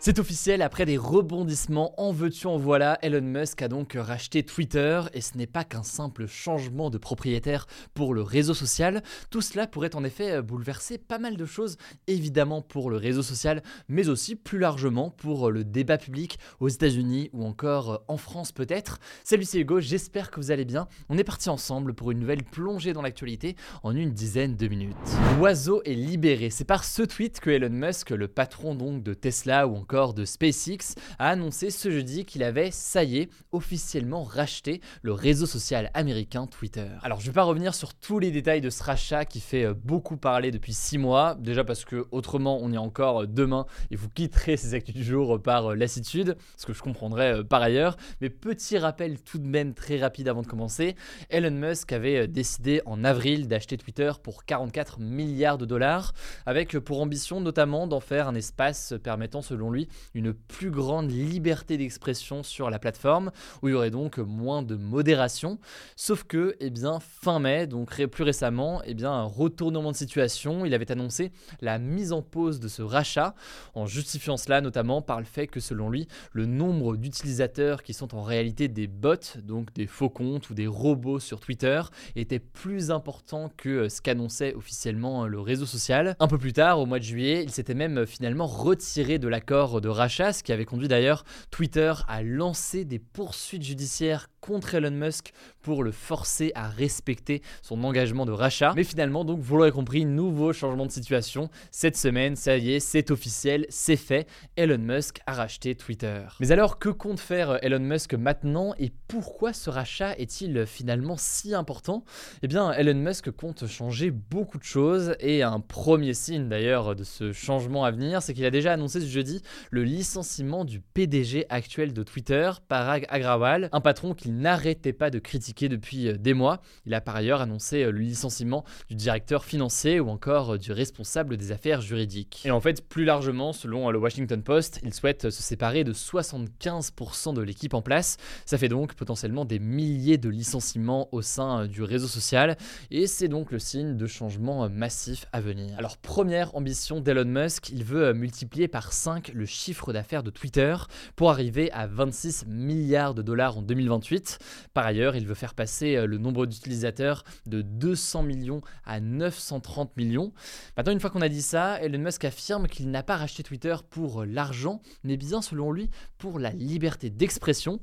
C'est officiel, après des rebondissements en veux-tu en voilà, Elon Musk a donc racheté Twitter et ce n'est pas qu'un simple changement de propriétaire pour le réseau social. Tout cela pourrait en effet bouleverser pas mal de choses, évidemment pour le réseau social, mais aussi plus largement pour le débat public aux États-Unis ou encore en France peut-être. Salut, c'est Hugo, j'espère que vous allez bien. On est parti ensemble pour une nouvelle plongée dans l'actualité en une dizaine de minutes. L'oiseau est libéré. C'est par ce tweet que Elon Musk, le patron donc de Tesla ou encore de SpaceX, a annoncé ce jeudi qu'il avait, ça y est, officiellement racheté le réseau social américain Twitter. Alors je vais pas revenir sur tous les détails de ce rachat qui fait euh, beaucoup parler depuis 6 mois, déjà parce que autrement on est encore euh, demain et vous quitterez ces actus du jour par euh, lassitude, ce que je comprendrais par ailleurs, mais petit rappel tout de même très rapide avant de commencer, Elon Musk avait décidé en avril d'acheter Twitter pour 44 milliards de dollars, avec pour ambition notamment d'en faire un espace permettant selon lui une plus grande liberté d'expression sur la plateforme, où il y aurait donc moins de modération. Sauf que, eh bien, fin mai, donc plus récemment, eh bien, un retournement de situation, il avait annoncé la mise en pause de ce rachat, en justifiant cela notamment par le fait que selon lui, le nombre d'utilisateurs qui sont en réalité des bots, donc des faux comptes ou des robots sur Twitter, était plus important que ce qu'annonçait officiellement le réseau social. Un peu plus tard, au mois de juillet, il s'était même finalement retiré de l'accord de rachat, ce qui avait conduit d'ailleurs Twitter à lancer des poursuites judiciaires contre Elon Musk pour le forcer à respecter son engagement de rachat. Mais finalement, donc, vous l'aurez compris, nouveau changement de situation. Cette semaine, ça y est, c'est officiel, c'est fait. Elon Musk a racheté Twitter. Mais alors, que compte faire Elon Musk maintenant et pourquoi ce rachat est-il finalement si important? Eh bien, Elon Musk compte changer beaucoup de choses et un premier signe d'ailleurs de ce changement à venir, c'est qu'il a déjà annoncé ce jeudi le licenciement du PDG actuel de Twitter, Parag Agrawal, un patron qu'il n'arrêtait pas de critiquer depuis euh, des mois. Il a par ailleurs annoncé euh, le licenciement du directeur financier ou encore euh, du responsable des affaires juridiques. Et en fait, plus largement, selon le Washington Post, il souhaite se séparer de 75% de l'équipe en place. Ça fait donc potentiellement des milliers de licenciements au sein du réseau social et c'est donc le signe de changements massifs à venir. Alors première ambition d'Elon Musk, il veut multiplier par 5 le chiffre d'affaires de Twitter pour arriver à 26 milliards de dollars en 2028. Par ailleurs, il veut faire passer euh, le nombre d'utilisateurs de 200 millions à 930 millions. Maintenant, une fois qu'on a dit ça, Elon Musk affirme qu'il n'a pas racheté Twitter pour euh, l'argent, mais bien selon lui pour la liberté d'expression.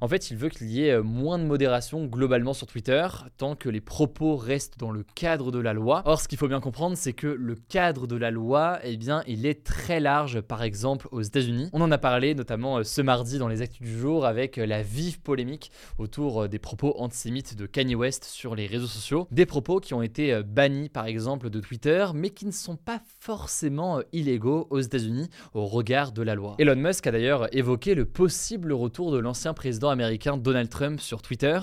En fait, il veut qu'il y ait euh, moins de modération globalement sur Twitter, tant que les propos restent dans le cadre de la loi. Or, ce qu'il faut bien comprendre, c'est que le cadre de la loi, eh bien, il est très large. Par exemple, aux États-Unis. On en a parlé notamment euh, ce mardi dans les actus du jour avec euh, la vive polémique autour euh, des propos antisémites de Kanye West sur les réseaux sociaux. Des propos qui ont été bannis par exemple de Twitter, mais qui ne sont pas forcément illégaux aux États-Unis au regard de la loi. Elon Musk a d'ailleurs évoqué le possible retour de l'ancien président américain Donald Trump sur Twitter.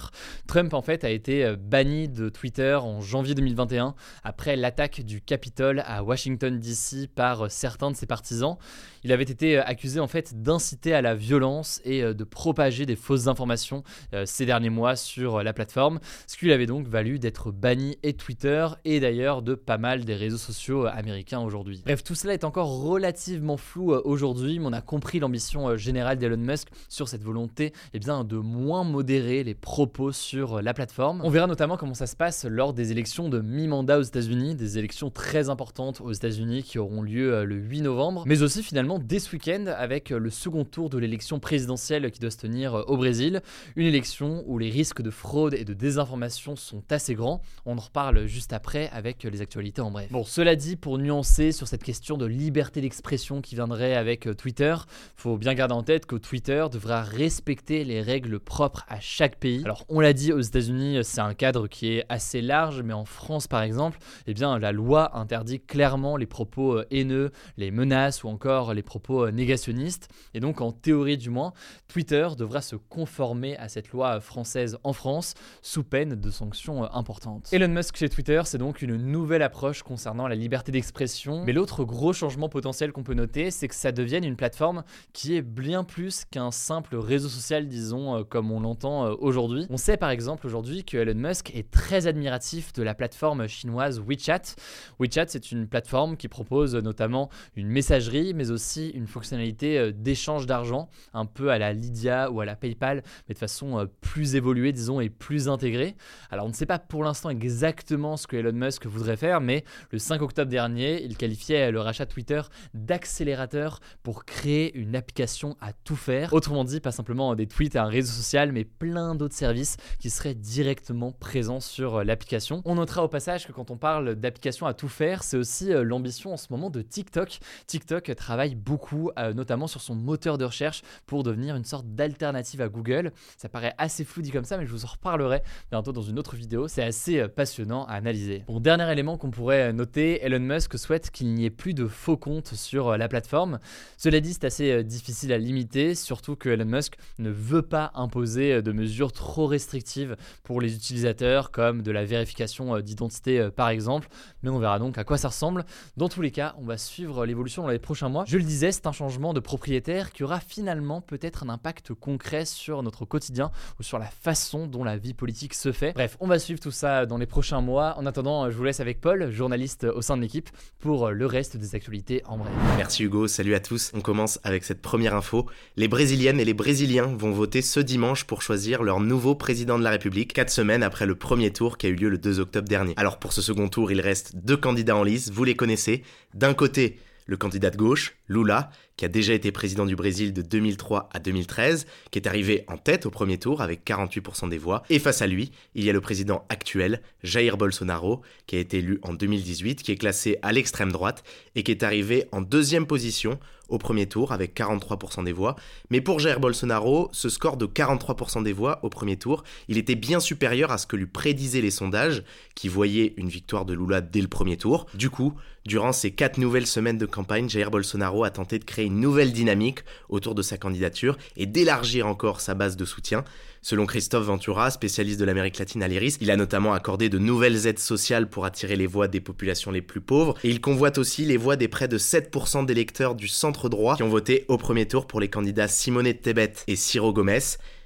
Trump en fait a été banni de Twitter en janvier 2021 après l'attaque du Capitole à Washington DC par certains de ses partisans. Il avait été accusé en fait d'inciter à la violence et euh, de propager des fausses informations euh, ces derniers mois sur euh, la plateforme, ce qui lui avait donc valu d'être banni et Twitter et d'ailleurs de pas mal des réseaux sociaux américains aujourd'hui. Bref, tout cela est encore relativement flou aujourd'hui, mais on a compris l'ambition générale d'Elon Musk sur cette volonté eh bien, de moins modérer les propos sur la plateforme. On verra notamment comment ça se passe lors des élections de mi-mandat aux États-Unis, des élections très importantes aux États-Unis qui auront lieu le 8 novembre, mais aussi finalement dès ce week-end avec le second tour de l'élection présidentielle qui doit se tenir au Brésil. Une élection où les risques de fraude et de désinformation sont assez grands. On en reparle juste après avec les actualités en bref. Bon, cela dit, pour nuancer sur cette question de liberté d'expression qui viendrait avec Twitter, faut bien garder en tête que Twitter devra respecter les règles propres à chaque pays. Alors, on l'a dit, aux États-Unis, c'est un cadre qui est assez large, mais en France, par exemple, eh bien, la loi interdit clairement les propos euh, haineux, les menaces ou encore les propos euh, négationnistes. Et donc, en théorie du moins, Twitter devra se conformer à cette loi française en France, sous peine de sanctions euh, importantes. Elon Musk chez Twitter, c'est donc une nouvelle approche concernant la liberté d'expression. Mais l'autre gros changement potentiel qu'on peut noter, c'est que ça devienne une plateforme qui est bien plus qu'un simple réseau social, disons, comme on l'entend aujourd'hui. On sait par exemple aujourd'hui que Elon Musk est très admiratif de la plateforme chinoise WeChat. WeChat, c'est une plateforme qui propose notamment une messagerie, mais aussi une fonctionnalité euh, d'échange d'argent, un peu à la Lydia ou à la PayPal, mais de façon euh, plus évoluée, disons, et plus intégrée. Alors, on ne sait pas pour l'instant exactement ce que Elon Musk voudrait faire, mais le 5 octobre dernier, il qualifiait le rachat Twitter d'accélérateur pour créer une application à tout faire. Autrement dit, pas simplement des tweets à un réseau social, mais plein d'autres services qui seraient directement présents sur euh, l'application. On notera au passage que quand on parle d'application à tout faire, c'est aussi l'ambition en ce moment de TikTok. TikTok travaille beaucoup, euh, notamment sur son moteur de recherche, pour devenir une sorte d'alternative à Google. Ça paraît assez flou dit comme ça, mais je vous en reparlerai bientôt dans une autre vidéo. C'est assez passionnant à analyser. Bon, dernier élément qu'on pourrait noter, Elon Musk souhaite qu'il n'y ait plus de faux comptes sur la plateforme. Cela dit, c'est assez difficile à limiter, surtout que Elon Musk ne veut pas imposer de mesures trop restrictives pour les utilisateurs, comme de la vérification d'identité par exemple, mais on verra donc à quoi ça ressemble. Dans tous les cas, on va suivre l'évolution dans les prochains mois. Je le disais, un changement de propriétaire qui aura finalement peut-être un impact concret sur notre quotidien ou sur la façon dont la vie politique se fait. Bref, on va suivre tout ça dans les prochains mois. En attendant, je vous laisse avec Paul, journaliste au sein de l'équipe, pour le reste des actualités en bref. Merci Hugo, salut à tous. On commence avec cette première info. Les Brésiliennes et les Brésiliens vont voter ce dimanche pour choisir leur nouveau président de la République, quatre semaines après le premier tour qui a eu lieu le 2 octobre dernier. Alors pour ce second tour, il reste deux candidats en lice, vous les connaissez. D'un côté, le candidat de gauche, Lula, qui a déjà été président du Brésil de 2003 à 2013, qui est arrivé en tête au premier tour avec 48% des voix. Et face à lui, il y a le président actuel, Jair Bolsonaro, qui a été élu en 2018, qui est classé à l'extrême droite et qui est arrivé en deuxième position au premier tour avec 43% des voix. Mais pour Jair Bolsonaro, ce score de 43% des voix au premier tour, il était bien supérieur à ce que lui prédisaient les sondages, qui voyaient une victoire de Lula dès le premier tour. Du coup, durant ces quatre nouvelles semaines de campagne, Jair Bolsonaro a tenté de créer une nouvelle dynamique autour de sa candidature et d'élargir encore sa base de soutien. Selon Christophe Ventura, spécialiste de l'Amérique latine à l'IRIS, il a notamment accordé de nouvelles aides sociales pour attirer les voix des populations les plus pauvres, et il convoite aussi les voix des près de 7% d'électeurs du centre droit qui ont voté au premier tour pour les candidats Simone Tebet et Ciro Gomez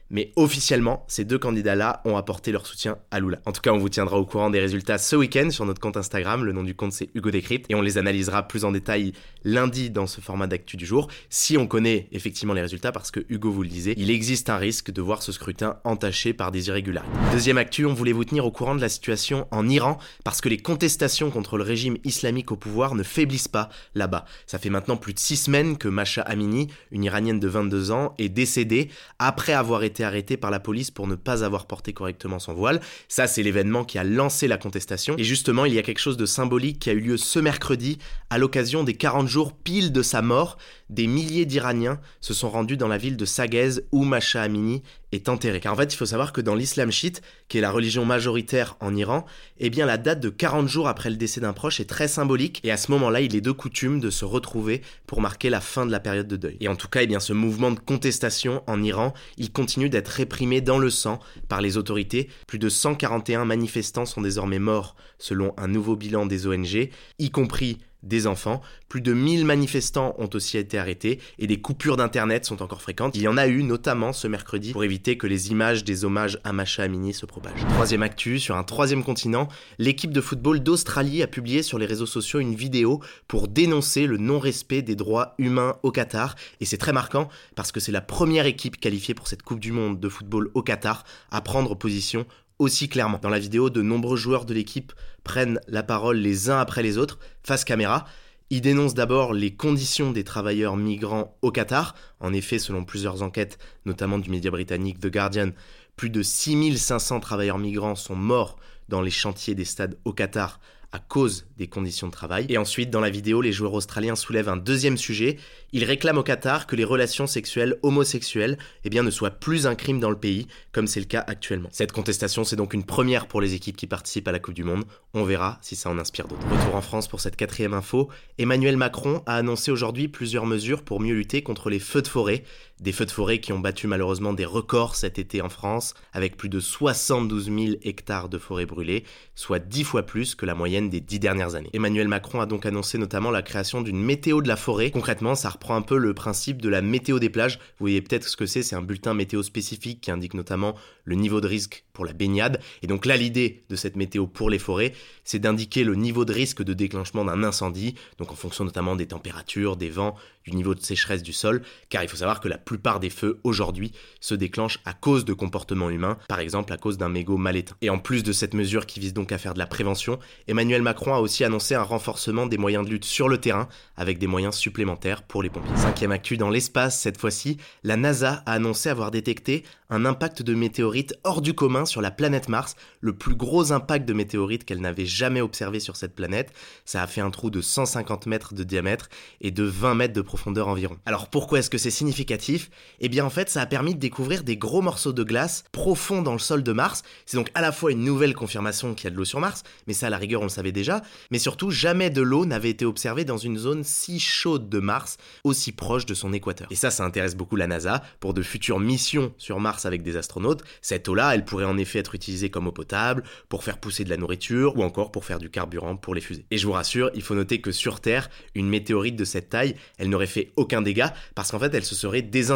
mais officiellement, ces deux candidats-là ont apporté leur soutien à Lula. En tout cas, on vous tiendra au courant des résultats ce week-end sur notre compte Instagram. Le nom du compte, c'est Hugo Décrypte, et on les analysera plus en détail lundi dans ce format d'actu du jour, si on connaît effectivement les résultats, parce que Hugo vous le disait, il existe un risque de voir ce scrutin entaché par des irrégularités. Deuxième actu, on voulait vous tenir au courant de la situation en Iran, parce que les contestations contre le régime islamique au pouvoir ne faiblissent pas là-bas. Ça fait maintenant plus de six semaines que Masha Amini, une Iranienne de 22 ans, est décédée après avoir été arrêté par la police pour ne pas avoir porté correctement son voile. Ça, c'est l'événement qui a lancé la contestation. Et justement, il y a quelque chose de symbolique qui a eu lieu ce mercredi à l'occasion des 40 jours pile de sa mort des milliers d'Iraniens se sont rendus dans la ville de Sagez où Masha Amini est enterré. Car en fait, il faut savoir que dans l'islam chiite, qui est la religion majoritaire en Iran, eh bien la date de 40 jours après le décès d'un proche est très symbolique et à ce moment-là, il est de coutume de se retrouver pour marquer la fin de la période de deuil. Et en tout cas, eh bien ce mouvement de contestation en Iran, il continue d'être réprimé dans le sang par les autorités. Plus de 141 manifestants sont désormais morts selon un nouveau bilan des ONG, y compris des enfants. Plus de 1000 manifestants ont aussi été arrêtés et des coupures d'internet sont encore fréquentes. Il y en a eu notamment ce mercredi pour éviter que les images des hommages à Macha Amini se propagent. Troisième actu, sur un troisième continent, l'équipe de football d'Australie a publié sur les réseaux sociaux une vidéo pour dénoncer le non-respect des droits humains au Qatar et c'est très marquant parce que c'est la première équipe qualifiée pour cette Coupe du Monde de football au Qatar à prendre position aussi clairement. Dans la vidéo, de nombreux joueurs de l'équipe prennent la parole les uns après les autres, face caméra. Il dénonce d'abord les conditions des travailleurs migrants au Qatar. En effet, selon plusieurs enquêtes, notamment du média britannique The Guardian, plus de 6500 travailleurs migrants sont morts dans les chantiers des stades au Qatar à cause des conditions de travail. Et ensuite, dans la vidéo, les joueurs australiens soulèvent un deuxième sujet. Ils réclament au Qatar que les relations sexuelles homosexuelles eh ne soient plus un crime dans le pays, comme c'est le cas actuellement. Cette contestation, c'est donc une première pour les équipes qui participent à la Coupe du Monde. On verra si ça en inspire d'autres. Retour en France pour cette quatrième info. Emmanuel Macron a annoncé aujourd'hui plusieurs mesures pour mieux lutter contre les feux de forêt. Des feux de forêt qui ont battu malheureusement des records cet été en France, avec plus de 72 000 hectares de forêts brûlées, soit 10 fois plus que la moyenne des 10 dernières années. Emmanuel Macron a donc annoncé notamment la création d'une météo de la forêt. Concrètement, ça reprend un peu le principe de la météo des plages. Vous voyez peut-être ce que c'est, c'est un bulletin météo spécifique qui indique notamment le niveau de risque pour la baignade. Et donc là, l'idée de cette météo pour les forêts, c'est d'indiquer le niveau de risque de déclenchement d'un incendie, donc en fonction notamment des températures, des vents, du niveau de sécheresse du sol, car il faut savoir que la plupart des feux aujourd'hui se déclenchent à cause de comportements humains, par exemple à cause d'un mégot mal éteint. Et en plus de cette mesure qui vise donc à faire de la prévention, Emmanuel Macron a aussi annoncé un renforcement des moyens de lutte sur le terrain, avec des moyens supplémentaires pour les pompiers. Cinquième actu dans l'espace, cette fois-ci, la NASA a annoncé avoir détecté un impact de météorite hors du commun sur la planète Mars, le plus gros impact de météorite qu'elle n'avait jamais observé sur cette planète. Ça a fait un trou de 150 mètres de diamètre et de 20 mètres de profondeur environ. Alors pourquoi est-ce que c'est significatif? Eh bien en fait ça a permis de découvrir des gros morceaux de glace profonds dans le sol de Mars. C'est donc à la fois une nouvelle confirmation qu'il y a de l'eau sur Mars, mais ça à la rigueur on le savait déjà, mais surtout jamais de l'eau n'avait été observée dans une zone si chaude de Mars, aussi proche de son équateur. Et ça ça intéresse beaucoup la NASA pour de futures missions sur Mars avec des astronautes. Cette eau-là, elle pourrait en effet être utilisée comme eau potable, pour faire pousser de la nourriture ou encore pour faire du carburant pour les fusées. Et je vous rassure, il faut noter que sur Terre, une météorite de cette taille, elle n'aurait fait aucun dégât parce qu'en fait, elle se serait désintégrée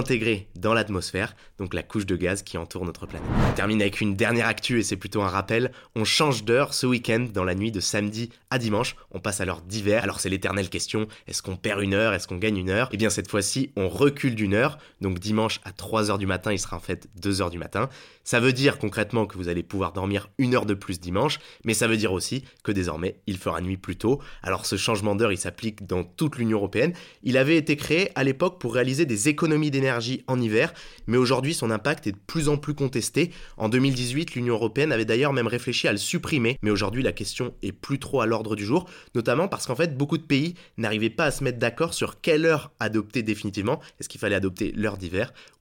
dans l'atmosphère, donc la couche de gaz qui entoure notre planète. On termine avec une dernière actu et c'est plutôt un rappel. On change d'heure ce week-end dans la nuit de samedi à dimanche. On passe à l'heure d'hiver. Alors c'est l'éternelle question est-ce qu'on perd une heure? Est-ce qu'on gagne une heure? Eh bien cette fois-ci, on recule d'une heure. Donc dimanche à 3h du matin, il sera en fait 2h du matin. Ça veut dire concrètement que vous allez pouvoir dormir une heure de plus dimanche, mais ça veut dire aussi que désormais il fera nuit plus tôt. Alors ce changement d'heure il s'applique dans toute l'Union Européenne. Il avait été créé à l'époque pour réaliser des économies en hiver, mais aujourd'hui son impact est de plus en plus contesté. En 2018, l'Union Européenne avait d'ailleurs même réfléchi à le supprimer, mais aujourd'hui la question est plus trop à l'ordre du jour, notamment parce qu'en fait beaucoup de pays n'arrivaient pas à se mettre d'accord sur quelle heure adopter définitivement. Est-ce qu'il fallait adopter l'heure d'hiver